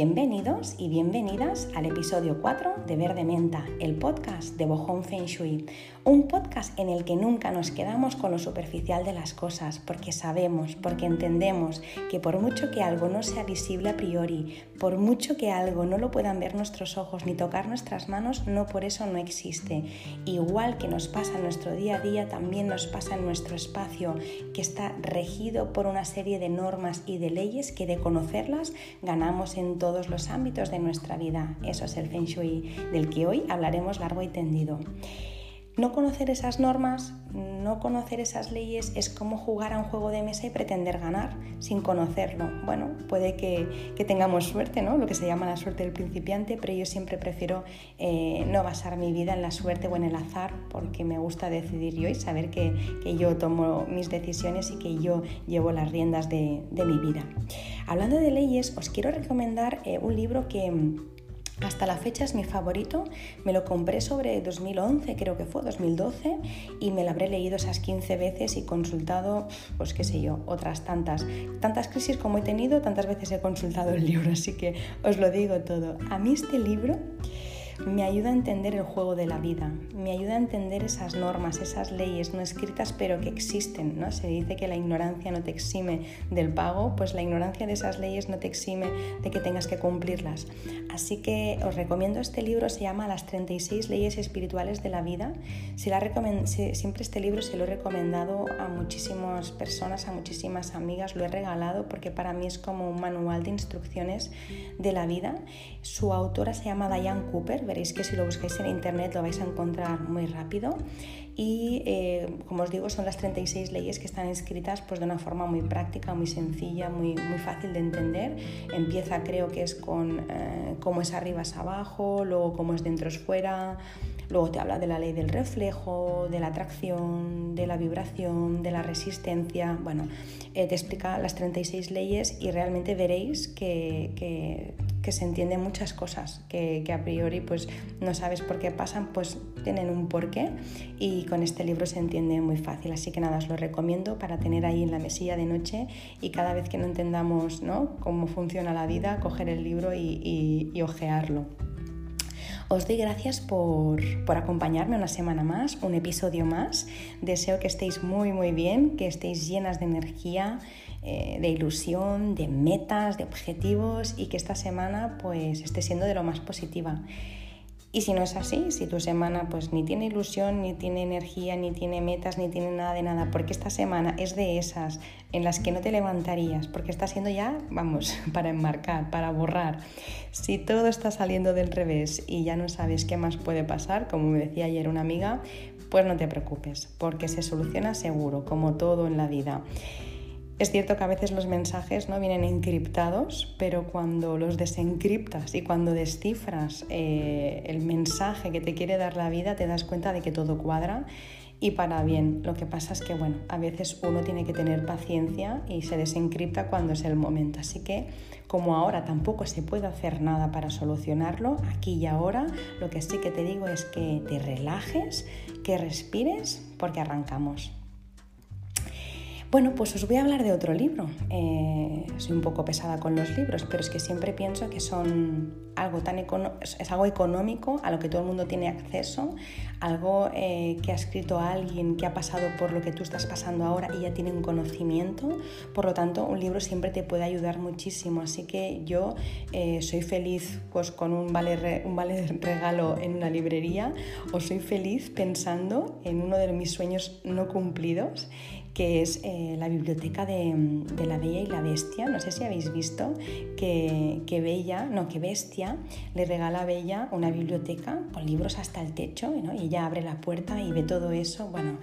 Bienvenidos y bienvenidas al episodio 4 de Verde Menta, el podcast de Bohong Feng Shui. Un podcast en el que nunca nos quedamos con lo superficial de las cosas, porque sabemos, porque entendemos que por mucho que algo no sea visible a priori, por mucho que algo no lo puedan ver nuestros ojos ni tocar nuestras manos, no por eso no existe. Igual que nos pasa en nuestro día a día, también nos pasa en nuestro espacio, que está regido por una serie de normas y de leyes que de conocerlas ganamos en todos los ámbitos de nuestra vida. Eso es el Feng Shui del que hoy hablaremos largo y tendido. No conocer esas normas, no conocer esas leyes es como jugar a un juego de mesa y pretender ganar sin conocerlo. Bueno, puede que, tengamos suerte, ¿no? Lo que se llama la suerte del principiante, pero yo siempre prefiero eh, no basar mi vida en la suerte o en el azar porque me gusta decidir yo y saber que, yo tomo mis decisiones y que yo llevo las riendas de, mi vida. Hablando de leyes, os quiero recomendar eh, un libro que hasta la fecha es mi favorito, me lo compré sobre 2011, creo que fue 2012, y me lo habré leído esas 15 veces y consultado, pues qué sé yo, otras tantas. Tantas crisis como he tenido, tantas veces he consultado el libro, así que os lo digo todo. A mí este libro me ayuda a entender el juego de la vida, me ayuda a entender esas normas, esas leyes no escritas pero que existen, ¿no? Se dice que la ignorancia no te exime del pago, pues la ignorancia de esas leyes no te exime de que tengas que cumplirlas. Así que os recomiendo este libro, se llama Las 36 leyes espirituales de la vida. siempre este libro se lo he recomendado a muchísimas personas, a muchísimas amigas, lo he regalado porque para mí es como un manual de instrucciones de la vida. Su autora se llama Diane Cooper, veréis que si lo buscáis en internet lo vais a encontrar muy rápido y eh, como os digo son las 36 leyes que están escritas pues de una forma muy práctica, muy sencilla, muy, muy fácil de entender. Empieza creo que es con eh, cómo es arriba es abajo, luego cómo es dentro es fuera, luego te habla de la ley del reflejo, de la atracción, de la vibración, de la resistencia, bueno, eh, te explica las 36 leyes y realmente veréis que, que que se entienden muchas cosas que, a priori pues no sabes por qué pasan, pues tienen un porqué y con este libro se entiende muy fácil. Así que nada, os lo recomiendo para tener ahí en la mesilla de noche y cada vez que no entendamos ¿no? cómo funciona la vida, coger el libro y, y, y ojearlo. Os doy gracias por, por, acompañarme una semana más, un episodio más. Deseo que estéis muy muy bien, que estéis llenas de energía, eh, de ilusión, de metas, de objetivos y que esta semana pues esté siendo de lo más positiva. Y si no es así, si tu semana pues ni tiene ilusión, ni tiene energía, ni tiene metas, ni tiene nada de nada, porque esta semana es de esas en las que no te levantarías, porque está siendo ya, vamos, para enmarcar, para borrar. Si todo está saliendo del revés y ya no sabes qué más puede pasar, como me decía ayer una amiga, pues no te preocupes, porque se soluciona seguro, como todo en la vida. Es cierto que a veces los mensajes no vienen encriptados, pero cuando los desencriptas y cuando descifras eh, el mensaje que te quiere dar la vida, te das cuenta de que todo cuadra y para bien. Lo que pasa es que, bueno, a veces uno tiene que tener paciencia y se desencripta cuando es el momento. Así que, como ahora tampoco se puede hacer nada para solucionarlo, aquí y ahora, lo que sí que te digo es que te relajes, que respires, porque arrancamos. Bueno, pues os voy a hablar de otro libro. Eh, soy un poco pesada con los libros, pero es que siempre pienso que son algo tan es algo económico a lo que todo el mundo tiene acceso, algo eh, que ha escrito alguien que ha pasado por lo que tú estás pasando ahora y ya tiene un conocimiento. Por lo tanto, un libro siempre te puede ayudar muchísimo. Así que yo eh, soy feliz pues, con un vale, un vale regalo en una librería o soy feliz pensando en uno de mis sueños no cumplidos que es eh, la biblioteca de, la Bella y la Bestia. No sé si habéis visto que, que, Bella, no, que Bestia le regala a Bella una biblioteca con libros hasta el techo y ella abre la puerta y ve todo eso. Bueno,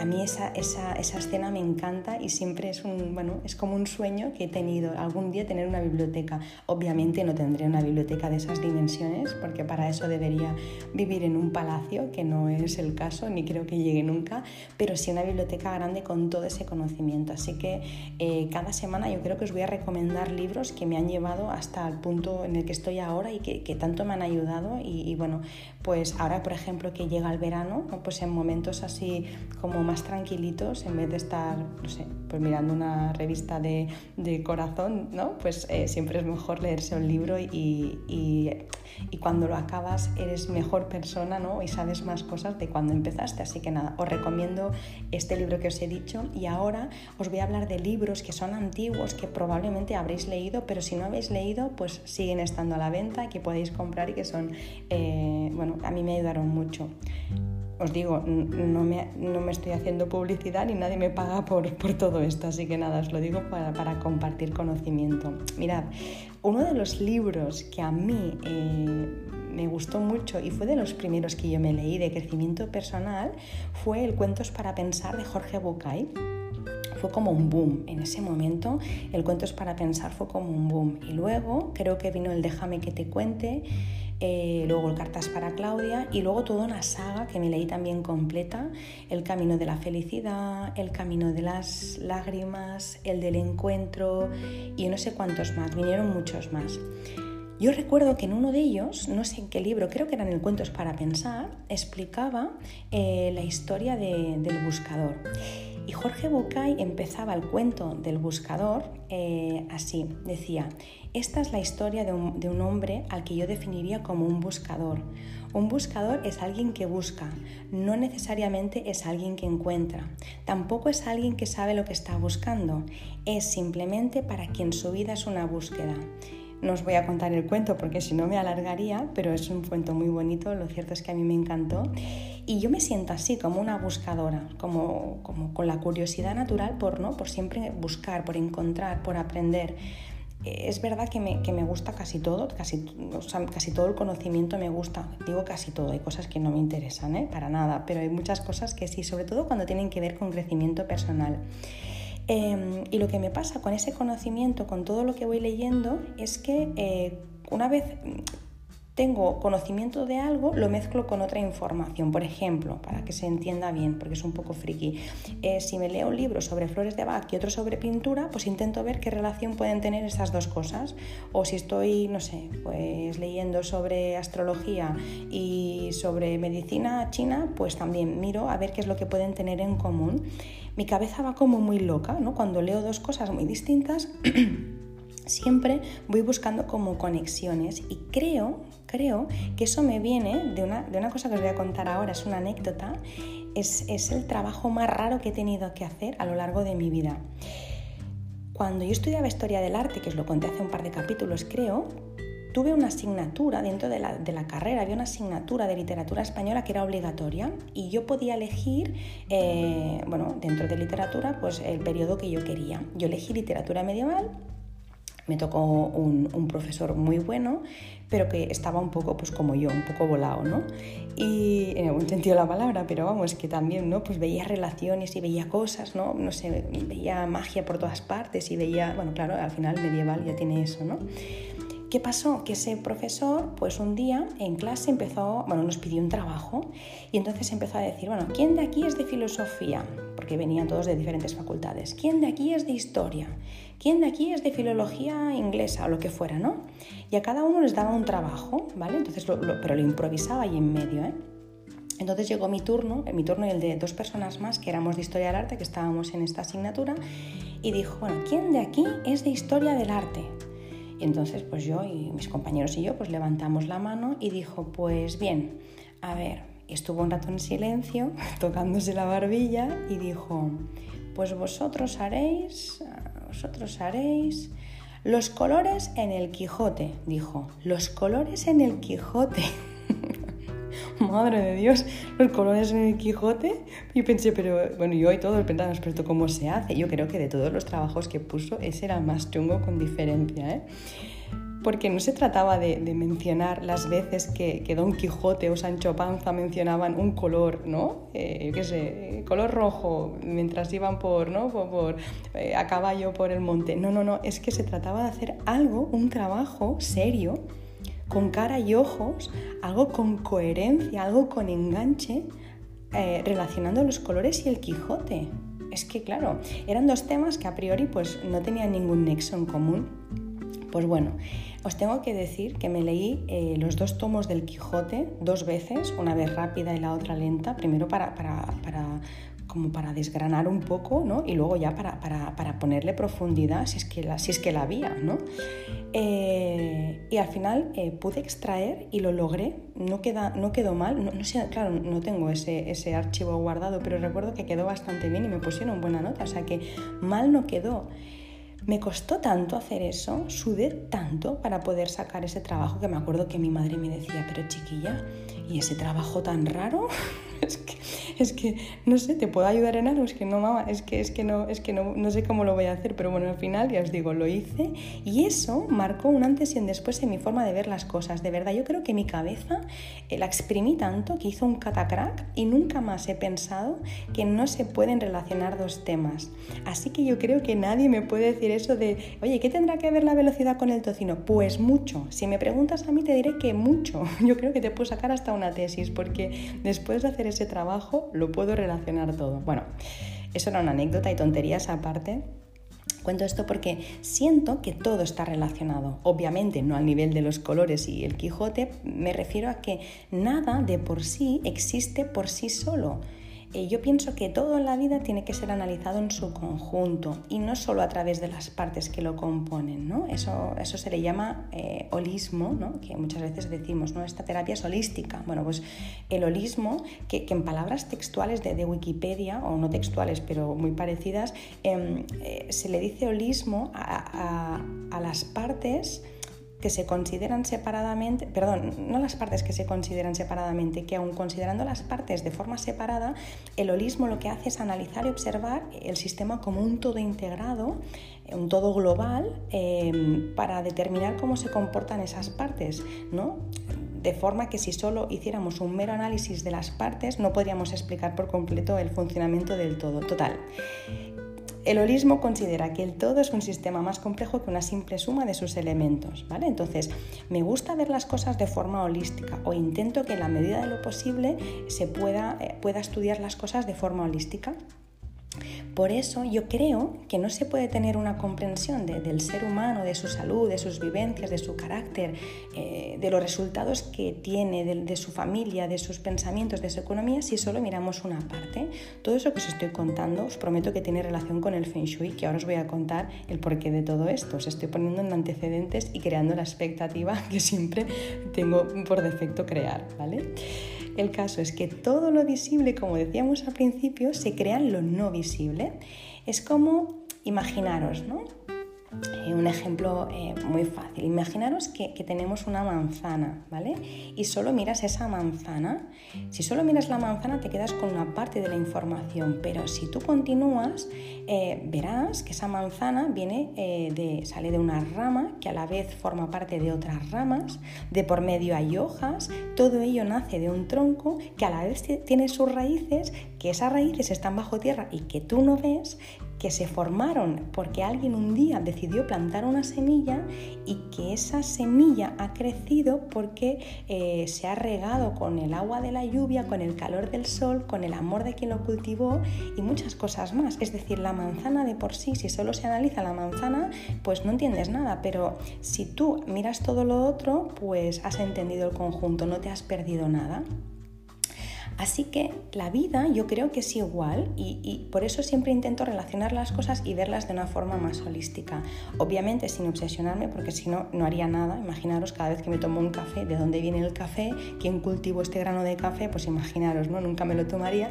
a mí esa, esa, esa, escena me encanta y siempre es, un, bueno, es como un sueño que he tenido algún día tener una biblioteca. Obviamente no tendré una biblioteca de esas dimensiones porque para eso debería vivir en un palacio, que no es el caso, ni creo que llegue nunca, pero sí una biblioteca grande con todo de ese conocimiento. Así que eh, cada semana yo creo que os voy a recomendar libros que me han llevado hasta el punto en el que estoy ahora y que, tanto me han ayudado. Y, bueno, pues ahora por ejemplo que llega el verano, pues en momentos así como más tranquilitos, en vez de estar, no sé, pues mirando una revista de, corazón, ¿no? Pues eh, siempre es mejor leerse un libro y, y, cuando lo acabas eres mejor persona, ¿no? Y sabes más cosas de cuando empezaste. Así que nada, os recomiendo este libro que os he dicho y ahora os voy a hablar de libros que son antiguos, que probablemente habréis leído, pero si no habéis leído, pues siguen estando a la venta, que podéis comprar y que son, eh, bueno, a mí me ayudaron mucho os digo, no me, no me, estoy haciendo publicidad ni nadie me paga por, por todo esto, así que nada, os lo digo para, para, compartir conocimiento. Mirad, uno de los libros que a mí eh, me gustó mucho y fue de los primeros que yo me leí de crecimiento personal fue el Cuentos para Pensar de Jorge Bucay fue como un boom. En ese momento el Cuentos para Pensar fue como un boom. Y luego creo que vino el Déjame que te cuente eh, luego el Cartas para Claudia y luego toda una saga que me leí también completa, El Camino de la Felicidad, El Camino de las Lágrimas, El del Encuentro y no sé cuántos más, vinieron muchos más. Yo recuerdo que en uno de ellos, no sé en qué libro, creo que eran el Cuentos para Pensar, explicaba eh, la historia del buscador. Y Jorge Bucay empezaba el cuento del buscador eh, así, decía, esta es la historia de un hombre al que yo definiría como un buscador. Un buscador es alguien que busca, no necesariamente es alguien que encuentra, tampoco es alguien que sabe lo que está buscando, es simplemente para quien su vida es una búsqueda. No os voy a contar el cuento porque si no me alargaría, pero es un cuento muy bonito, lo cierto es que a mí me encantó. Y yo me siento así, como una buscadora, como, como con la curiosidad natural por, ¿no? por siempre buscar, por encontrar, por aprender. Es verdad que me, que me gusta casi todo, casi, casi todo el conocimiento me gusta, digo casi todo, hay cosas que no me interesan, ¿eh? para nada, pero hay muchas cosas que sí, sobre todo cuando tienen que ver con crecimiento personal. Em, y lo que me pasa con ese conocimiento, con todo lo que voy leyendo, es que eh, una vez tengo conocimiento de algo, lo mezclo con otra información. Por ejemplo, para que se entienda bien, porque es un poco friki, eh, si me leo un libro sobre flores de Bach y otro sobre pintura, pues intento ver qué relación pueden tener esas dos cosas. O si estoy, no sé, pues leyendo sobre astrología y sobre medicina china, pues también miro a ver qué es lo que pueden tener en común mi cabeza va como muy loca, ¿no? Cuando leo dos cosas muy distintas, siempre voy buscando como conexiones y creo, creo que eso me viene de una, de una cosa que os voy a contar ahora, es una anécdota, es, es el trabajo más raro que he tenido que hacer a lo largo de mi vida. Cuando yo estudiaba historia del arte, que os lo conté hace un par de capítulos creo, tuve una asignatura dentro de la, carrera, había una asignatura de literatura española que era obligatoria y yo podía elegir, eh, bueno, dentro de literatura, pues el periodo que yo quería. Yo elegí literatura medieval, me tocó un, profesor muy bueno, pero que estaba un poco pues como yo, un poco volado, ¿no? Y en algún sentido la palabra, pero vamos, que también, ¿no? Pues veía relaciones y veía cosas, ¿no? No sé, veía magia por todas partes y veía, bueno, claro, al final medieval ya tiene eso, ¿no? ¿Qué pasó? Que ese profesor, pues un día en clase empezó, bueno, nos pidió un trabajo y entonces empezó a decir, bueno, ¿quién de aquí es de filosofía? Porque venían todos de diferentes facultades. ¿Quién de aquí es de historia? ¿Quién de aquí es de filología inglesa o lo que fuera, no? Y a cada uno les daba un trabajo, ¿vale? Entonces, pero lo improvisaba ahí en medio, ¿eh? Entonces llegó mi turno, mi turno y el de dos personas más que éramos de historia del arte, que estábamos en esta asignatura, y dijo, bueno, ¿quién de aquí es de historia del arte? Y entonces pues yo y mis compañeros y yo pues levantamos la mano y dijo, pues bien, a ver, estuvo un rato en silencio, tocándose la barbilla y dijo, pues vosotros haréis, vosotros haréis los colores en el Quijote, dijo, los colores en el Quijote. madre de Dios, los colores en el Quijote. Y pensé, pero bueno, yo y todos pensamos, pero ¿cómo se hace? Yo creo que de todos los trabajos que puso, ese era el más chungo con diferencia, ¿eh? Porque no se trataba de, mencionar las veces que, Don Quijote o Sancho Panza mencionaban un color, ¿no? Eh, yo qué sé, color rojo, mientras iban por, ¿no? por, eh, a caballo por el monte. No, no, no, es que se trataba de hacer algo, un trabajo serio, con cara y ojos, algo con coherencia, algo con enganche, eh, relacionando los colores y el Quijote. Es que claro, eran dos temas que a priori pues no tenían ningún nexo en común. Pues bueno, os tengo que decir que me leí eh, los dos tomos del Quijote dos veces, una vez rápida y la otra lenta, primero para, para como para desgranar un poco, ¿no? Y luego ya para, para, ponerle profundidad, si es que la, si es que la había, ¿no? Eh, y al final eh, pude extraer y lo logré, no, queda, no quedó mal, no, sé, claro, no tengo ese, ese archivo guardado, pero recuerdo que quedó bastante bien y me pusieron buena nota, o sea que mal no quedó. Me costó tanto hacer eso, sudé tanto para poder sacar ese trabajo que me acuerdo que mi madre me decía, pero chiquilla, ¿y ese trabajo tan raro? es que es que no sé, ¿te puedo ayudar en algo? Es que no, mamá, es que, es que, no, es que no, no sé cómo lo voy a hacer, pero bueno, al final ya os digo, lo hice y eso marcó un antes y un después en mi forma de ver las cosas. De verdad, yo creo que mi cabeza eh, la exprimí tanto que hizo un catacrack y nunca más he pensado que no se pueden relacionar dos temas. Así que yo creo que nadie me puede decir eso de, oye, ¿qué tendrá que ver la velocidad con el tocino? Pues mucho. Si me preguntas a mí te diré que mucho. Yo creo que te puedo sacar hasta una tesis porque después de hacer ese trabajo lo puedo relacionar todo. Bueno, eso era una anécdota y tonterías aparte. Cuento esto porque siento que todo está relacionado. Obviamente no al nivel de los colores y el Quijote, me refiero a que nada de por sí existe por sí solo eh, yo pienso que todo en la vida tiene que ser analizado en su conjunto y no solo a través de las partes que lo componen. ¿no? Eso, eso se le llama eh, holismo, ¿no? que muchas veces decimos, ¿no? esta terapia es holística. Bueno, pues el holismo, que, en palabras textuales de, Wikipedia, o no textuales, pero muy parecidas, em, eh, se le dice holismo a, a las partes que se consideran separadamente, perdón, no las partes que se consideran separadamente, que aun considerando las partes de forma separada, el holismo lo que hace es analizar y observar el sistema como un todo integrado, un todo global, eh, para determinar cómo se comportan esas partes, ¿no? de forma que si solo hiciéramos un mero análisis de las partes no podríamos explicar por completo el funcionamiento del todo. Total, el holismo considera que el todo es un sistema más complejo que una simple suma de sus elementos, ¿vale? Entonces, me gusta ver las cosas de forma holística o intento que en la medida de lo posible se pueda, eh, pueda estudiar las cosas de forma holística. Por eso yo creo que no se puede tener una comprensión del ser humano, de su salud, de sus vivencias, de su carácter, eh, de los resultados que tiene, de, su familia, de sus pensamientos, de su economía, si solo miramos una parte. Todo eso que os estoy contando os prometo que tiene relación con el Feng Shui, que ahora os voy a contar el porqué de todo esto. Os estoy poniendo en antecedentes y creando la expectativa que siempre tengo por defecto crear, ¿vale? El caso es que todo lo visible, como decíamos al principio, se crea en lo no visible. Es como, imaginaros, ¿no? Eh, un ejemplo eh, muy fácil. Imaginaros que, tenemos una manzana, ¿vale? Y solo miras esa manzana. Si solo miras la manzana te quedas con una parte de la información, pero si tú continúas eh, verás que esa manzana viene de, sale de una rama que a la vez forma parte de otras ramas, de por medio hay hojas, todo ello nace de un tronco que a la vez tiene sus raíces, que esas raíces están bajo tierra y que tú no ves, que se formaron porque alguien un día decidió plantar una semilla y que esa semilla ha crecido porque eh, se ha regado con el agua de la lluvia, con el calor del sol, con el amor de quien lo cultivó y muchas cosas más. Es decir, la manzana de por sí, si solo se analiza la manzana, pues no entiendes nada, pero si tú miras todo lo otro, pues has entendido el conjunto, no te has perdido nada. Así que la vida yo creo que es igual y, por eso siempre intento relacionar las cosas y verlas de una forma más holística. Obviamente sin obsesionarme porque si no, no haría nada. Imaginaros cada vez que me tomo un café, de dónde viene el café, quién cultivo este grano de café, pues imaginaros, ¿no? Nunca me lo tomaría.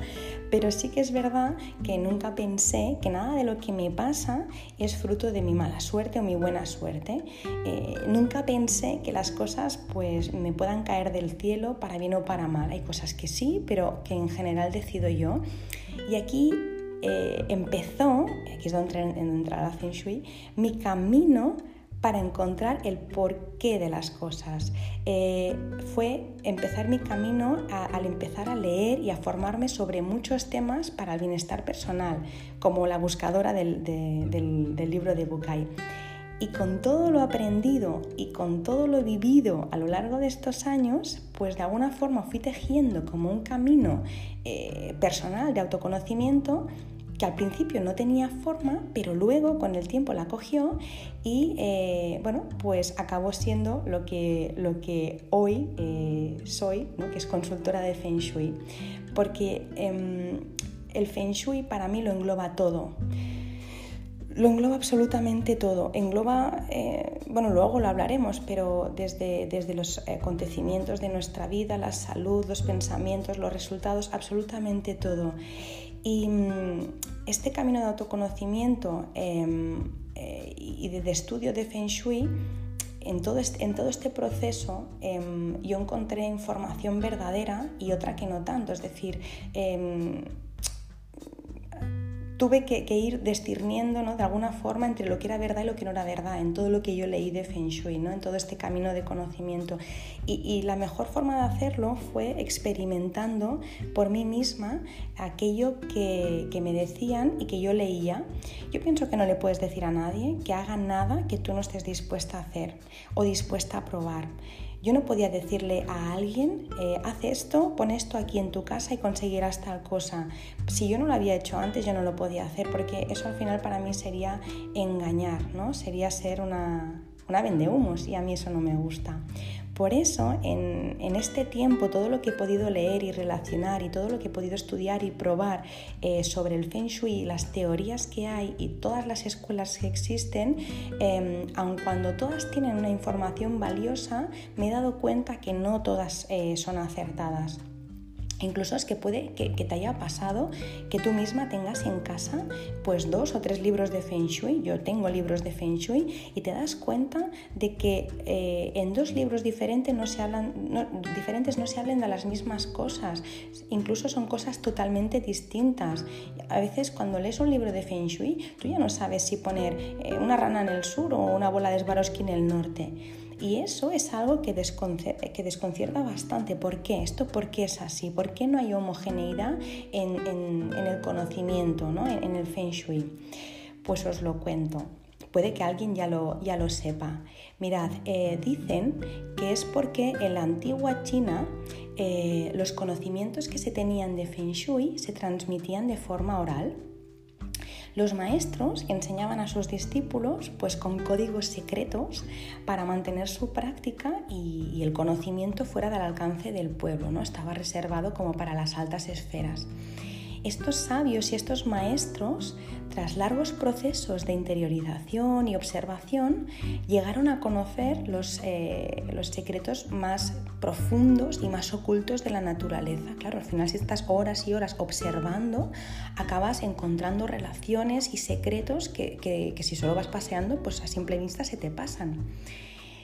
Pero sí que es verdad que nunca pensé que nada de lo que me pasa es fruto de mi mala suerte o mi buena suerte. Eh, nunca pensé que las cosas pues me puedan caer del cielo para bien o para mal. Hay cosas que sí, pero que en general decido yo. Y aquí eh, empezó, aquí es donde entra la Feng Shui, mi camino para encontrar el porqué de las cosas. Eh, fue empezar mi camino al empezar a leer y a formarme sobre muchos temas para el bienestar personal, como la buscadora del, del libro de Bukai. Y con todo lo aprendido y con todo lo vivido a lo largo de estos años, pues de alguna forma fui tejiendo como un camino eh, personal de autoconocimiento que al principio no tenía forma, pero luego con el tiempo la cogió y eh, bueno, pues acabó siendo lo que, lo que hoy eh, soy, que es consultora de Feng Shui. Porque em, el feng shui para mí lo engloba todo lo engloba absolutamente todo. Engloba, eh, bueno, luego lo hablaremos, pero desde, desde los acontecimientos de nuestra vida, la salud, los pensamientos, los resultados, absolutamente todo. Y mm, este camino de autoconocimiento em, eh, y de, estudio de Feng Shui, en todo este, en todo este proceso em, yo encontré información verdadera y otra que no tanto. Es decir, em, tuve que, ir discerniendo ¿no? de alguna forma entre lo que era verdad y lo que no era verdad, en todo lo que yo leí de Feng Shui, ¿no? en todo este camino de conocimiento. Y, la mejor forma de hacerlo fue experimentando por mí misma aquello que, que me decían y que yo leía. Yo pienso que no le puedes decir a nadie que haga nada que tú no estés dispuesta a hacer o dispuesta a probar. Yo no podía decirle a alguien, eh, haz esto, pon esto aquí en tu casa y conseguirás tal cosa. Si yo no lo había hecho antes, yo no lo podía hacer porque eso al final para mí sería engañar, ¿no? Sería ser una, una vendehumos y a mí eso no me gusta. Por eso, en, este tiempo, todo lo que he podido leer y relacionar y todo lo que he podido estudiar y probar eh, sobre el Feng Shui, las teorías que hay y todas las escuelas que existen, eh, aun cuando todas tienen una información valiosa, me he dado cuenta que no todas eh, son acertadas. Incluso es que puede que, te haya pasado que tú misma tengas en casa pues dos o tres libros de Feng Shui. Yo tengo libros de Feng Shui y te das cuenta de que eh, en dos libros diferentes no, se hablan, diferentes no se hablan de las mismas cosas. Incluso son cosas totalmente distintas. A veces cuando lees un libro de Feng Shui, tú ya no sabes si poner eh, una rana en el sur o una bola de Swarovski en el norte. Y eso es algo que, desconcierta bastante. ¿Por qué? ¿Esto por qué es así? ¿Por qué no hay homogeneidad en, el conocimiento, ¿no? en, el Feng Shui? Pues os lo cuento. Puede que alguien ya lo, ya lo sepa. Mirad, eh, dicen que es porque en la antigua China eh, los conocimientos que se tenían de Feng Shui se transmitían de forma oral los maestros enseñaban a sus discípulos pues con códigos secretos para mantener su práctica y, el conocimiento fuera del alcance del pueblo, ¿no? Estaba reservado como para las altas esferas. Estos sabios y estos maestros, tras largos procesos de interiorización y observación, llegaron a conocer los, eh, los secretos más profundos y más ocultos de la naturaleza. Claro, al final si estás horas y horas observando, acabas encontrando relaciones y secretos que, que si solo vas paseando, pues a simple vista se te pasan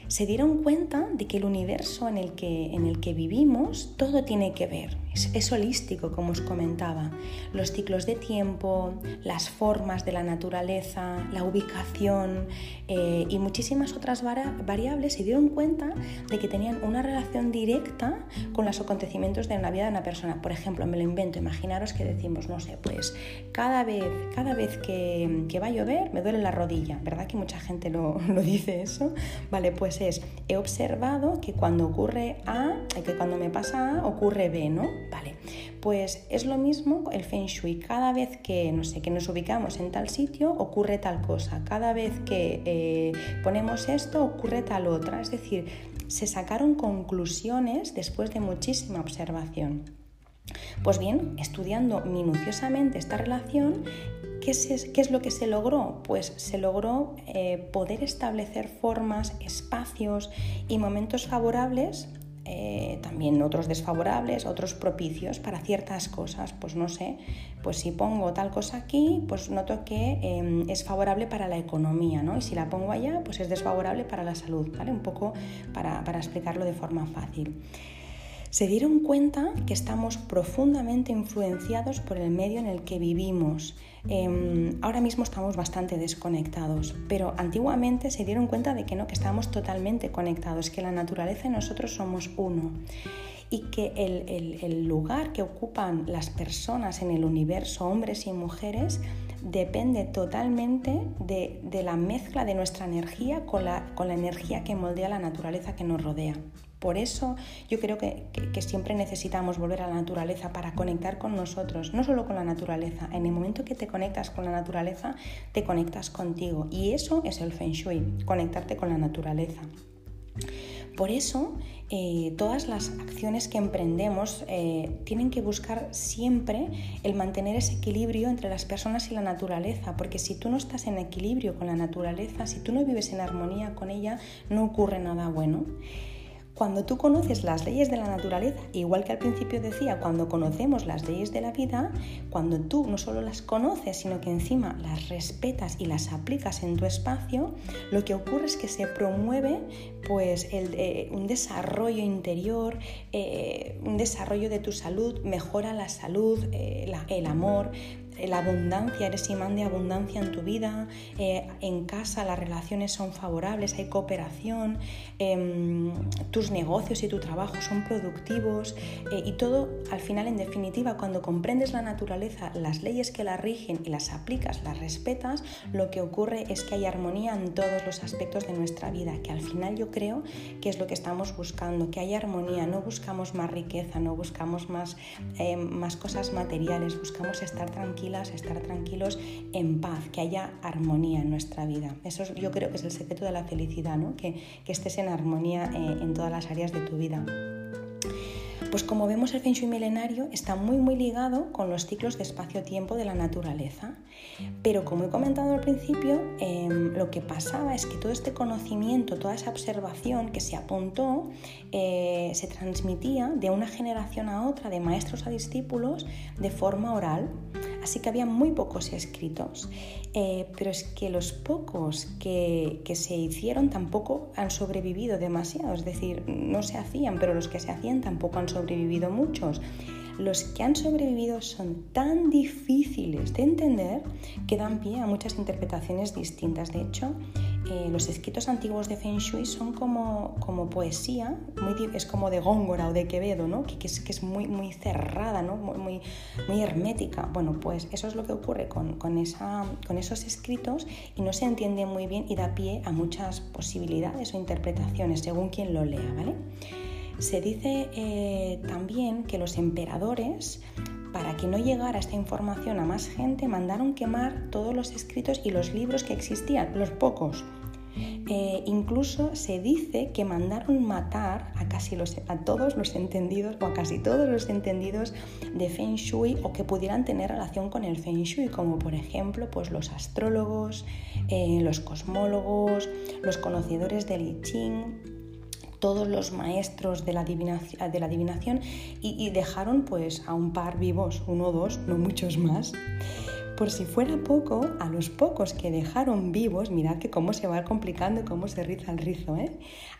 se dieron cuenta de que el universo en el que, en el que vivimos todo tiene que ver. Es, holístico, como os comentaba. Los ciclos de tiempo, las formas de la naturaleza, la ubicación eh, y muchísimas otras variables se dieron cuenta de que tenían una relación directa con los acontecimientos de la vida de una persona. Por ejemplo, me lo invento, imaginaros que decimos, no sé, pues cada vez, cada vez que, que va a llover me duele la rodilla, ¿verdad? Que mucha gente lo, lo dice eso. Vale, pues es, he observado que cuando ocurre A, que cuando me pasa A, ocurre B, ¿no? Vale, pues es lo mismo el Feng Shui. Cada vez que, no sé, que nos ubicamos en tal sitio, ocurre tal cosa. Cada vez que eh, ponemos esto, ocurre tal otra. Es decir, se sacaron conclusiones después de muchísima observación. Pues bien, estudiando minuciosamente esta relación, ¿Qué es, lo que se logró? Pues se logró eh, poder establecer formas, espacios y momentos favorables eh, también otros desfavorables, otros propicios para ciertas cosas. Pues no sé, pues si pongo tal cosa aquí, pues noto que em, es favorable para la economía, ¿no? Y si la pongo allá, pues es desfavorable para la salud, ¿vale? Un poco para, para explicarlo de forma fácil se dieron cuenta que estamos profundamente influenciados por el medio en el que vivimos. Em, ahora mismo estamos bastante desconectados, pero antiguamente se dieron cuenta de que no, que estábamos totalmente conectados, que la naturaleza y nosotros somos uno y que el, lugar que ocupan las personas en el universo, hombres y mujeres, depende totalmente de, la mezcla de nuestra energía con la, con la energía que moldea la naturaleza que nos rodea. Por eso yo creo que, siempre necesitamos volver a la naturaleza para conectar con nosotros, no solo con la naturaleza. En el momento que te conectas con la naturaleza, te conectas contigo. Y eso es el feng shui, conectarte con la naturaleza. Por eso, eh, todas las acciones que emprendemos eh, tienen que buscar siempre el mantener ese equilibrio entre las personas y la naturaleza, porque si tú no estás en equilibrio con la naturaleza, si tú no vives en armonía con ella, no ocurre nada bueno. Cuando tú conoces las leyes de la naturaleza, igual que al principio decía, cuando conocemos las leyes de la vida, cuando tú no solo las conoces, sino que encima las respetas y las aplicas en tu espacio, lo que ocurre es que se promueve pues, eh, un desarrollo interior, eh, un desarrollo de tu salud, mejora la salud, eh, el amor, la abundancia, eres imán de abundancia en tu vida, eh, en casa las relaciones son favorables, hay cooperación, em, tus negocios y tu trabajo son productivos eh, y todo al final en definitiva cuando comprendes la naturaleza, las leyes que la rigen y las aplicas, las respetas, lo que ocurre es que hay armonía en todos los aspectos de nuestra vida, que al final yo creo que es lo que estamos buscando, que haya armonía, no buscamos más riqueza, no buscamos más, eh, más cosas materiales, buscamos estar tranquilos estar tranquilos en paz, que haya armonía en nuestra vida. Eso yo creo que es el secreto de la felicidad, ¿no? que, estés en armonía eh, en todas las áreas de tu vida. Pues como vemos el Feng Shui milenario está muy muy ligado con los ciclos de espacio-tiempo de la naturaleza. Pero como he comentado al principio, em, lo que pasaba es que todo este conocimiento, toda esa observación que se apuntó, eh, se transmitía de una generación a otra, de maestros a discípulos, de forma oral. Así que había muy pocos escritos. Eh, pero es que los pocos que, que se hicieron tampoco han sobrevivido demasiado. Es decir, no se hacían, pero los que se hacían tampoco han sobrevivido muchos. Los que han sobrevivido son tan difíciles de entender que dan pie a muchas interpretaciones distintas. De hecho, eh, los escritos antiguos de Feng Shui son como, como poesía, es como de Góngora o de Quevedo, ¿no? que, es, que es muy, muy cerrada, ¿no? muy, muy hermética. Bueno, pues eso es lo que ocurre con, con, esa, con esos escritos y no se entiende muy bien y da pie a muchas posibilidades o interpretaciones según quien lo lea. ¿vale? Se dice eh, también que los emperadores, para que no llegara esta información a más gente, mandaron quemar todos los escritos y los libros que existían, los pocos. Eh, incluso se dice que mandaron matar a casi los, a todos los entendidos o a casi todos los entendidos de Feng Shui o que pudieran tener relación con el Feng Shui, como por ejemplo pues los astrólogos, eh, los cosmólogos, los conocedores del I Ching, todos los maestros de la adivinación, y, dejaron pues a un par vivos, uno o dos, no muchos más. Por si fuera poco, a los pocos que dejaron vivos, mirad que cómo se va complicando y cómo se riza el rizo, ¿eh?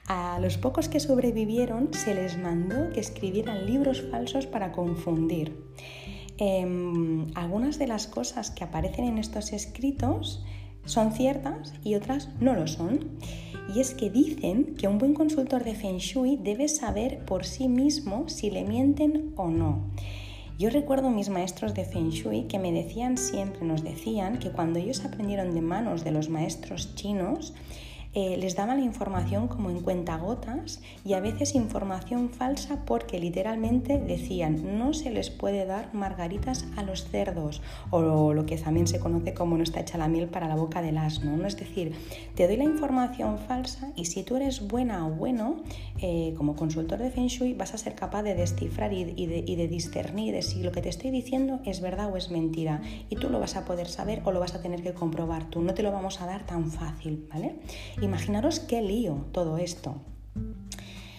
a los pocos que sobrevivieron se les mandó que escribieran libros falsos para confundir. Em, algunas de las cosas que aparecen en estos escritos son ciertas y otras no lo son. Y es que dicen que un buen consultor de Feng Shui debe saber por sí mismo si le mienten o no. Yo recuerdo mis maestros de Feng Shui que me decían siempre, nos decían que cuando ellos aprendieron de manos de los maestros chinos, eh, les daban la información como en cuentagotas y a veces información falsa porque literalmente decían no se les puede dar margaritas a los cerdos o lo, que también se conoce como no está hecha la miel para la boca del asno. ¿no? Es decir, te doy la información falsa y si tú eres buena o bueno, eh, como consultor de Feng Shui vas a ser capaz de descifrar y, de, y de discernir de si lo que te estoy diciendo es verdad o es mentira. Y tú lo vas a poder saber o lo vas a tener que comprobar tú. No te lo vamos a dar tan fácil, ¿vale? Imaginaros qué lío todo esto.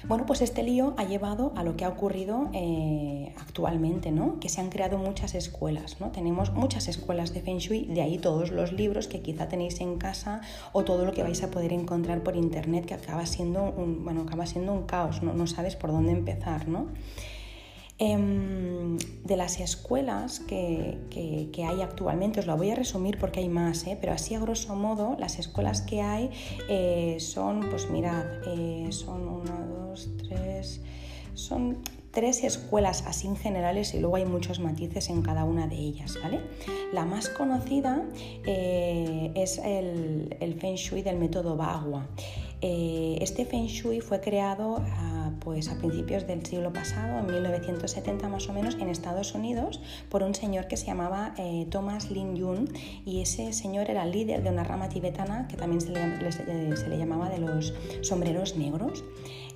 Bueno, pues este lío ha llevado a lo que ha ocurrido eh, actualmente, ¿no? Que se han creado muchas escuelas, ¿no? Tenemos muchas escuelas de Feng Shui, de ahí todos los libros que quizá tenéis en casa o todo lo que vais a poder encontrar por internet que acaba siendo un, bueno, acaba siendo un caos, ¿no? No sabes por dónde empezar, ¿no? Em, de las escuelas que, hay actualmente, os la voy a resumir porque hay más, ¿eh? pero así a grosso modo, las escuelas que hay eh, son, pues mirad, eh, son una, dos, tres, son tres escuelas así generales y luego hay muchos matices en cada una de ellas, ¿vale? La más conocida es el, el, Feng Shui del método Bagua. Este Feng Shui fue creado a pues a principios del siglo pasado, en 1970 más o menos, en Estados Unidos, por un señor que se llamaba eh, Thomas Lin Yun y ese señor era líder de una rama tibetana que también se le, se le llamaba de los sombreros negros.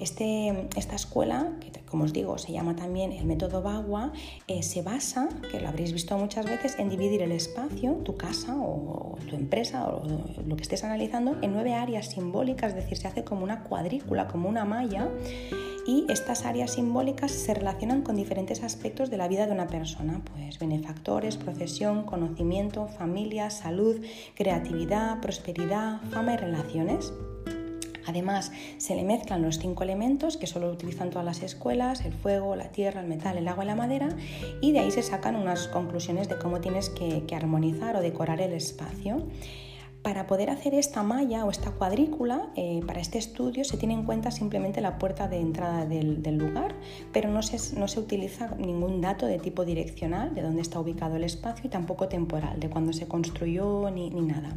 Este, esta escuela, que como os digo, se llama también el método Bagua, eh, se basa, que lo habréis visto muchas veces, en dividir el espacio, tu casa o tu empresa o lo que estés analizando, en nueve áreas simbólicas, es decir, se hace como una cuadrícula, como una malla, y estas áreas simbólicas se relacionan con diferentes aspectos de la vida de una persona, pues benefactores, profesión, conocimiento, familia, salud, creatividad, prosperidad, fama y relaciones. Además, se le mezclan los cinco elementos que solo utilizan todas las escuelas, el fuego, la tierra, el metal, el agua y la madera, y de ahí se sacan unas conclusiones de cómo tienes que, armonizar o decorar el espacio. Para poder hacer esta malla o esta cuadrícula, eh, para este estudio se tiene en cuenta simplemente la puerta de entrada del, lugar, pero no se, no se, utiliza ningún dato de tipo direccional, de dónde está ubicado el espacio y tampoco temporal, de cuándo se construyó ni, ni nada.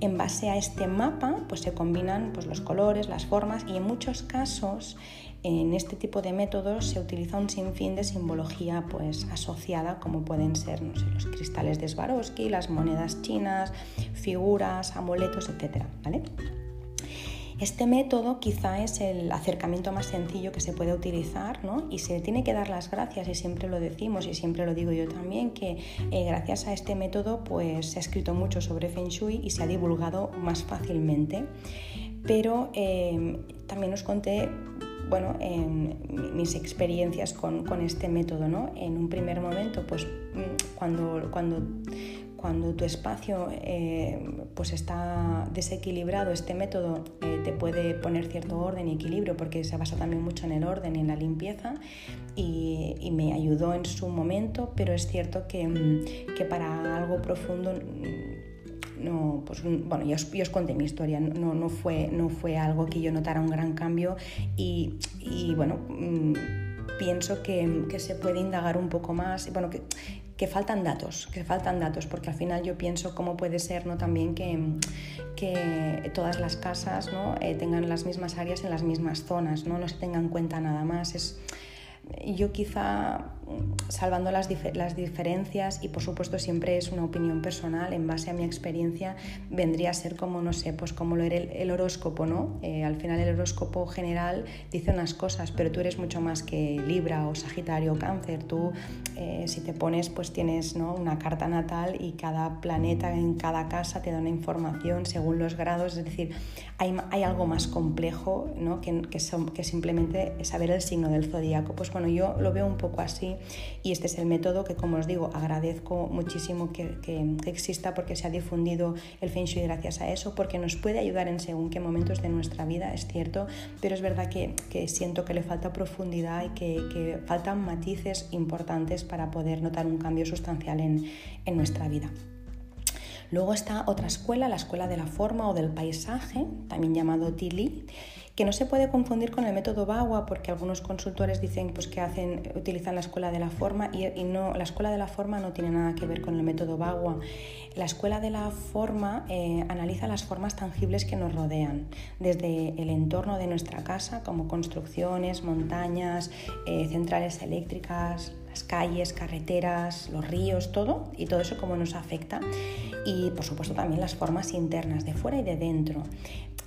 En base a este mapa pues se combinan pues, los colores, las formas y en muchos casos en este tipo de métodos se utiliza un sinfín de simbología pues, asociada como pueden ser los cristales de Swarovski, las monedas chinas, figuras, amuletos, etc. ¿vale? Este método quizá es el acercamiento más sencillo que se puede utilizar ¿no? y se tiene que dar las gracias y siempre lo decimos y siempre lo digo yo también que eh, gracias a este método pues se ha escrito mucho sobre Feng Shui y se ha divulgado más fácilmente. Pero eh, también os conté bueno, en mis experiencias con, con, este método, ¿no? En un primer momento, pues mm, cuando, cuando cuando tu espacio eh, pues está desequilibrado, este método eh, te puede poner cierto orden y equilibrio porque se basa también mucho en el orden y en la limpieza y, me ayudó en su momento, pero es cierto que, mm, que para algo profundo mm, no, pues, mm, bueno, yo os, conté mi historia, no, no, fue, no fue algo que yo notara un gran cambio y, y bueno, pienso que, que, se puede indagar un poco más, bueno, que, que faltan datos, que faltan datos, porque al final yo pienso cómo puede ser ¿no? también que, que todas las casas ¿no? Eh, tengan las mismas áreas en las mismas zonas, no, no se tenga en cuenta nada más. Yo quizá salvando las, las, diferencias y por supuesto siempre es una opinión personal en base a mi experiencia vendría a ser como no sé pues como lo era el, horóscopo no eh, al final el horóscopo general dice unas cosas pero tú eres mucho más que libra o sagitario o cáncer tú eh, si te pones pues tienes ¿no? una carta natal y cada planeta en cada casa te da una información según los grados es decir hay, hay algo más complejo ¿no? que, que, son, que simplemente saber el signo del zodíaco pues bueno yo lo veo un poco así y este es el método que, como os digo, agradezco muchísimo que, exista porque se ha difundido el Feng Shui gracias a eso, porque nos puede ayudar en según qué momentos de nuestra vida, es cierto, pero es verdad que, siento que le falta profundidad y que, faltan matices importantes para poder notar un cambio sustancial en, en nuestra vida. Luego está otra escuela, la escuela de la forma o del paisaje, también llamado Tili, que no se puede confundir con el método Bagua porque algunos consultores dicen pues, que hacen, utilizan la escuela de la forma y, no, la escuela de la forma no tiene nada que ver con el método Bagua. La escuela de la forma eh, analiza las formas tangibles que nos rodean, desde el entorno de nuestra casa, como construcciones, montañas, eh, centrales eléctricas, las calles, carreteras, los ríos, todo, y todo eso cómo nos afecta. Y por supuesto también las formas internas, de fuera y de dentro.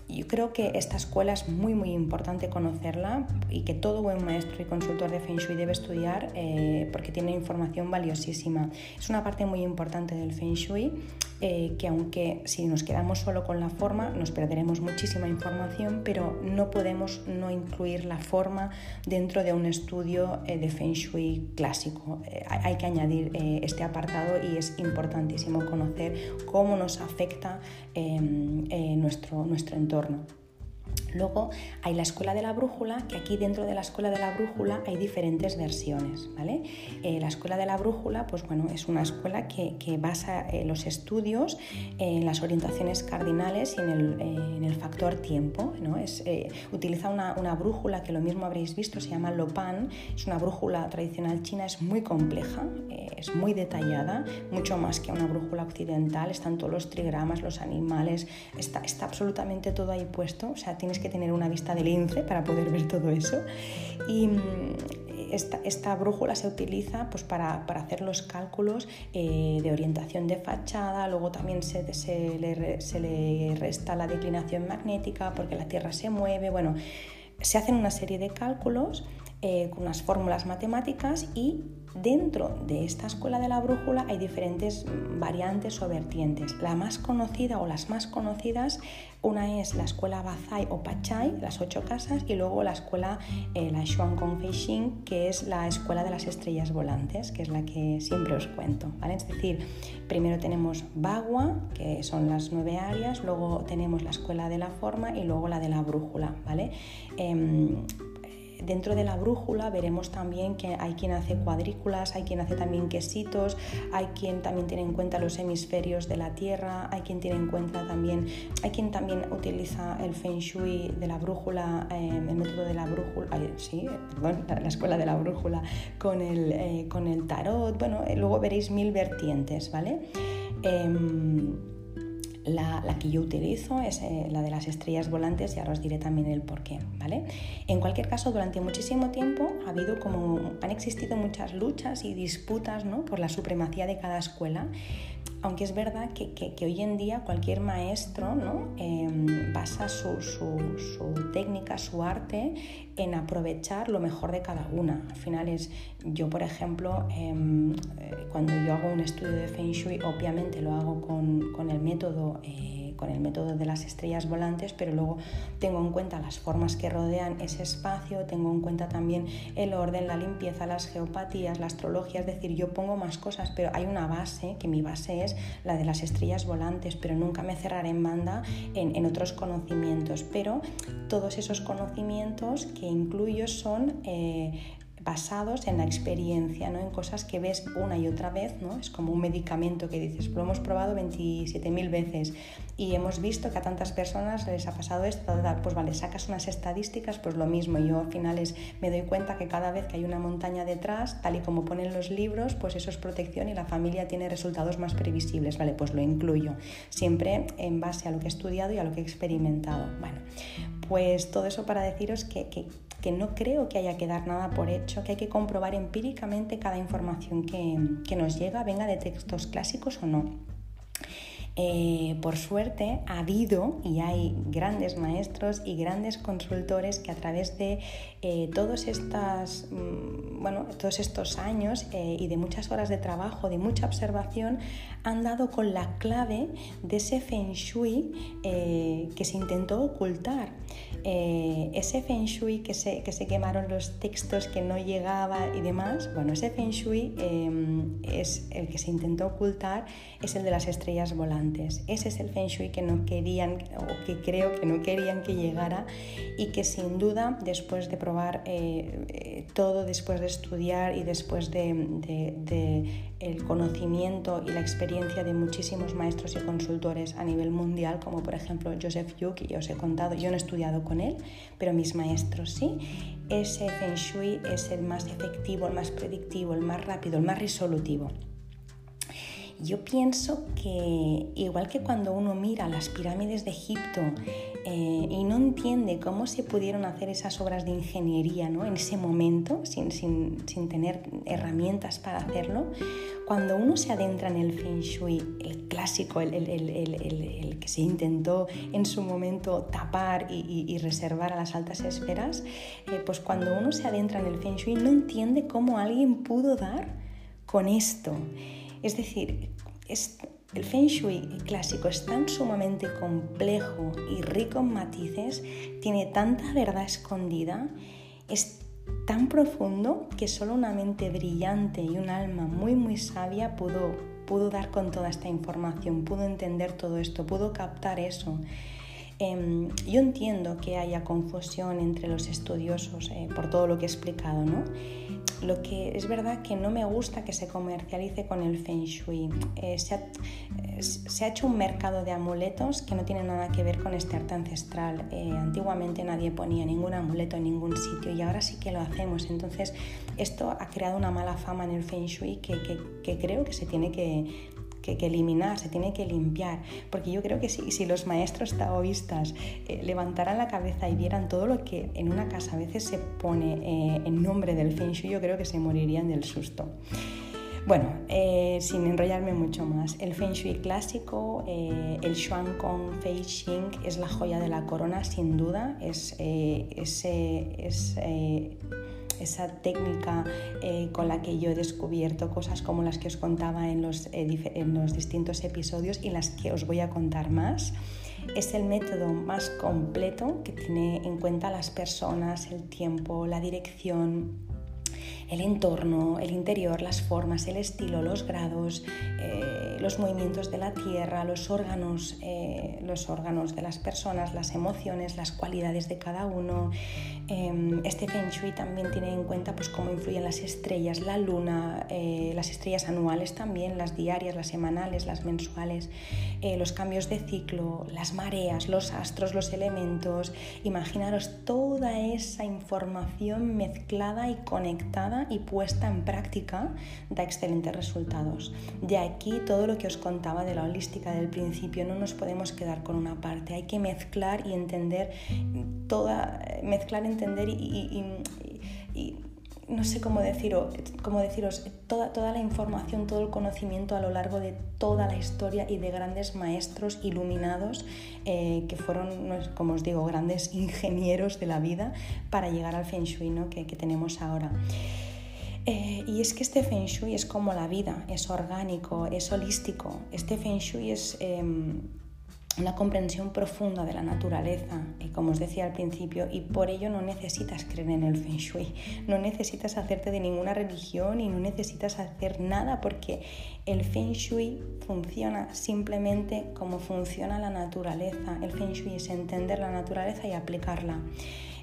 Yo creo que esta escuela es muy muy importante conocerla y que todo buen maestro y consultor de Feng Shui debe estudiar eh, porque tiene información valiosísima. Es una parte muy importante del Feng Shui eh, que aunque si nos quedamos solo con la forma nos perderemos muchísima información, pero no podemos no incluir la forma dentro de un estudio eh, de Feng Shui clásico. Eh, hay que añadir este apartado y es importantísimo conocer cómo nos afecta em, nuestro, nuestro entorno. Luego hay la escuela de la brújula, que aquí dentro de la escuela de la brújula hay diferentes versiones. ¿vale? Eh, la escuela de la brújula pues, bueno, es una escuela que, basa eh, los estudios en las orientaciones cardinales y en el, factor tiempo. ¿no? Es, eh, utiliza una, brújula que lo mismo habréis visto, se llama Lopan, es una brújula tradicional china, es muy compleja, es muy detallada, mucho más que una brújula occidental, están todos los trigramas, los animales, está, está absolutamente todo ahí puesto, o sea, tienes que tener una vista de lince para poder ver todo eso. Y mm, esta, brújula se utiliza pues, para, hacer los cálculos eh, de orientación de fachada, luego también se, se, le, se le resta la declinación magnética porque la Tierra se mueve, bueno, se hacen una serie de cálculos eh, con unas fórmulas matemáticas y dentro de esta escuela de la brújula hay diferentes variantes o vertientes. La más conocida o las más conocidas, una es la escuela Bazai o Pachai, las ocho casas, y luego la escuela eh, la Xuan que es la escuela de las estrellas volantes, que es la que siempre os cuento. ¿vale? Es decir, primero tenemos Bagua, que son las nueve áreas, luego tenemos la escuela de la forma y luego la de la brújula. ¿vale? Em, Dentro de la brújula veremos también que hay quien hace cuadrículas, hay quien hace también quesitos, hay quien también tiene en cuenta los hemisferios de la Tierra, hay quien tiene en cuenta también, hay quien también utiliza el Feng Shui de la brújula, eh, el método de la brújula, sí, perdón, la, escuela de la brújula con el, eh, con el tarot, bueno, eh, luego veréis mil vertientes, ¿vale? Em, la, que yo utilizo es eh, la de las estrellas volantes y ahora os diré también el por qué, ¿vale? En cualquier caso, durante muchísimo tiempo ha habido como, han existido muchas luchas y disputas ¿no? por la supremacía de cada escuela aunque es verdad que, hoy en día cualquier maestro ¿no? Em, basa su, técnica, su arte en aprovechar lo mejor de cada una. Al final es, yo por ejemplo, em, eh, cuando yo hago un estudio de Feng Shui, obviamente lo hago con, el método... Eh, con el método de las estrellas volantes, pero luego tengo en cuenta las formas que rodean ese espacio, tengo en cuenta también el orden, la limpieza, las geopatías, la astrología, es decir, yo pongo más cosas, pero hay una base, que mi base es la de las estrellas volantes, pero nunca me cerraré en banda en, otros conocimientos, pero todos esos conocimientos que incluyo son... Eh, basados en la experiencia, ¿no? en cosas que ves una y otra vez, ¿no? es como un medicamento que dices, lo hemos probado 27.000 veces y hemos visto que a tantas personas les ha pasado esto, pues vale, sacas unas estadísticas, pues lo mismo, yo a finales me doy cuenta que cada vez que hay una montaña detrás, tal y como ponen los libros, pues eso es protección y la familia tiene resultados más previsibles, vale, pues lo incluyo, siempre en base a lo que he estudiado y a lo que he experimentado. Bueno, pues todo eso para deciros que, que que no creo que haya que dar nada por hecho, que hay que comprobar empíricamente cada información que, que nos llega, venga de textos clásicos o no. Eh, por suerte ha habido y hay grandes maestros y grandes consultores que a través de eh, todos, estas, mm, bueno, todos estos años eh, y de muchas horas de trabajo, de mucha observación, han dado con la clave de ese feng shui que se intentó ocultar. ese feng shui que se, que se quemaron los textos que no llegaba y demás, bueno, ese feng shui es el que se intentó ocultar, es el de las estrellas volantes. Ese es el feng shui que no querían o que creo que no querían que llegara y que sin duda después de probar eh, eh, todo, después de estudiar y después de, el conocimiento y la experiencia de muchísimos maestros y consultores a nivel mundial, como por ejemplo Joseph Yu, que ya os he contado, yo no he estudiado con él, pero mis maestros sí, ese feng es el más efectivo, el más predictivo, el más rápido, el más resolutivo. Yo pienso que igual que cuando uno mira las pirámides de Egipto eh, y no entiende cómo se pudieron hacer esas obras de ingeniería ¿no? en ese momento, sin, sin, sin, tener herramientas para hacerlo, cuando uno se adentra en el Feng Shui, el clásico, el, el, el, el que se intentó en su momento tapar y, reservar a las altas esferas, eh, pues cuando uno se adentra en el Feng Shui no entiende cómo alguien pudo dar con esto. Es decir, el feng shui clásico es tan sumamente complejo y rico en matices, tiene tanta verdad escondida, es tan profundo que solo una mente brillante y un alma muy muy sabia pudo, pudo dar con toda esta información, pudo entender todo esto, pudo captar eso. Em, yo entiendo que haya confusión entre los estudiosos eh, por todo lo que he explicado, ¿no? Lo que es verdad que no me gusta que se comercialice con el feng shui. Eh, se, ha, eh, se, ha, hecho un mercado de amuletos que no tiene nada que ver con este arte ancestral. antiguamente nadie ponía ningún amuleto en ningún sitio y ahora sí que lo hacemos. Entonces esto ha creado una mala fama en el feng shui que, que creo que se tiene que que, eliminar, se tiene que limpiar, porque yo creo que si, si los maestros taoístas eh, levantaran la cabeza y vieran todo lo que en una casa a veces se pone eh, en nombre del Feng Shui, yo creo que se morirían del susto. Bueno, eh, sin enrollarme mucho más, el Feng Shui clásico, el Xuan Kong Fei Xing es la joya de la corona, sin duda. Es, eh, esa técnica con la que yo he descubierto cosas como las que os contaba en los, en los distintos episodios y las que os voy a contar más. Es el método más completo que tiene en cuenta las personas, el tiempo, la dirección, el entorno, el interior, las formas, el estilo, los grados, eh, los movimientos de la tierra, los órganos, eh, los órganos de las personas, las emociones, las cualidades de cada uno. Em, este Feng Shui también tiene en cuenta pues, cómo influyen las estrellas, la luna, eh, las estrellas anuales también, las diarias, las semanales, las mensuales, los cambios de ciclo, las mareas, los astros, los elementos. Imaginaros toda esa información mezclada y conectada y puesta en práctica da excelentes resultados. De aquí todo lo que os contaba de la holística del principio, no nos podemos quedar con una parte, hay que mezclar y entender toda, mezclar, entender y, no sé cómo, deciros, cómo deciros, toda, toda la información, todo el conocimiento a lo largo de toda la historia y de grandes maestros iluminados eh, que fueron, como os digo, grandes ingenieros de la vida para llegar al Feng Shui que, que tenemos ahora. Eh, y es que este Feng Shui es como la vida, es orgánico, es holístico. Este Feng Shui es em, una comprensión profunda de la naturaleza, y como os decía al principio, y por ello no necesitas creer en el Feng Shui, no necesitas hacerte de ninguna religión y no necesitas hacer nada porque el Feng Shui funciona simplemente como funciona la naturaleza. El Feng Shui es entender la naturaleza y aplicarla.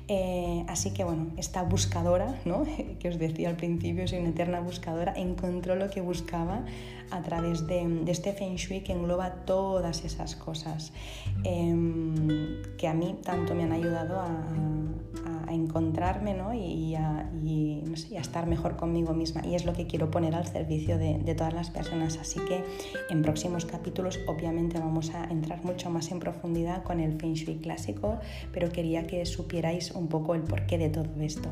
Eh, así que bueno, esta buscadora, ¿no? que os decía al principio, soy una eterna buscadora, encontró lo que buscaba a través de, este Feng Shui que engloba todas esas cosas em, que a mí tanto me han ayudado a, encontrarme ¿no? y, a, estar mejor conmigo misma. Y es lo que quiero poner al servicio de, de todas las personas. Así que en próximos capítulos obviamente vamos a entrar mucho más en profundidad con el Feng Shui clásico, pero quería que supierais un poco el porqué de todo esto.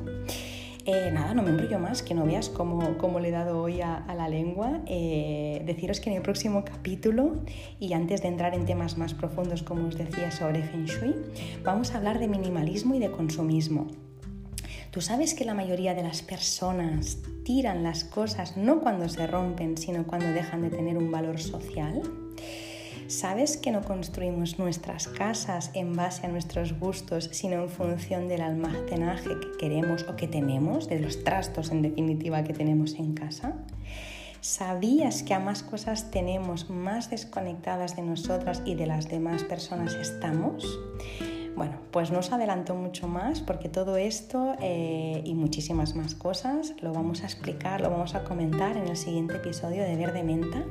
Eh, nada, no me enrollo más, que no veas cómo, cómo le he dado hoy a, la lengua. Eh, deciros que en el próximo capítulo, y antes de entrar en temas más profundos, como os decía, sobre Feng vamos a hablar de minimalismo y de consumismo. Tú sabes que la mayoría de las personas tiran las cosas no cuando se rompen, sino cuando dejan de tener un valor social. ¿Sabes que no construimos nuestras casas en base a nuestros gustos, sino en función del almacenaje que queremos o que tenemos, de los trastos en definitiva que tenemos en casa? ¿Sabías que a más cosas tenemos, más desconectadas de nosotras y de las demás personas estamos? Bueno, pues no os adelanto mucho más porque todo esto eh, y muchísimas más cosas lo vamos a explicar, lo vamos a comentar en el siguiente episodio de Verde Menta.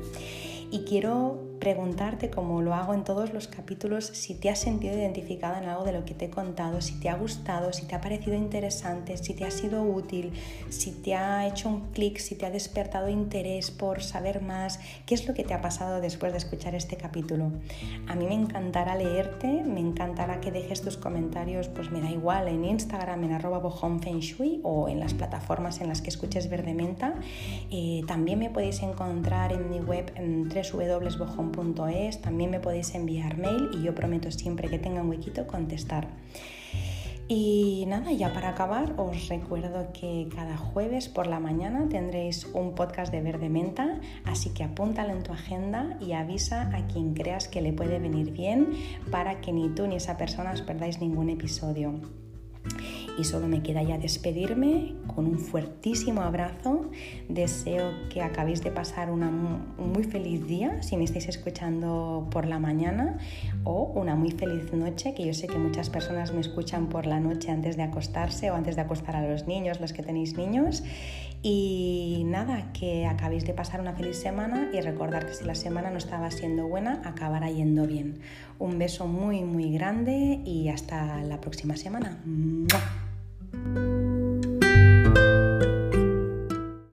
Y quiero preguntarte, como lo hago en todos los capítulos, si te has sentido identificada en algo de lo que te he contado, si te ha gustado, si te ha parecido interesante, si te ha sido útil, si te ha hecho un clic, si te ha despertado interés por saber más, qué es lo que te ha pasado después de escuchar este capítulo. A mí me encantará leerte, me encantará que dejes tus comentarios, pues me da igual, en Instagram, en arroba bojonfengshui o en las plataformas en las que escuches Verde Menta. Eh, también me podéis encontrar en mi web en también me podéis enviar mail y yo prometo siempre que tenga un huequito contestar. Y nada, ya para acabar, os recuerdo que cada jueves por la mañana tendréis un podcast de Verde Menta, así que apúntalo en tu agenda y avisa a quien creas que le puede venir bien para que ni tú ni esa persona os perdáis ningún episodio. Y solo me queda ya despedirme con un fuertísimo abrazo. Deseo que acabéis de pasar una, un muy feliz día si me estáis escuchando por la mañana o una muy feliz noche, que yo sé que muchas personas me escuchan por la noche antes de acostarse o antes de acostar a los niños, los que tenéis niños. Y nada, que acabéis de pasar una feliz semana y recordar que si la semana no estaba siendo buena, acabará yendo bien. Un beso muy, muy grande y hasta la próxima semana. Música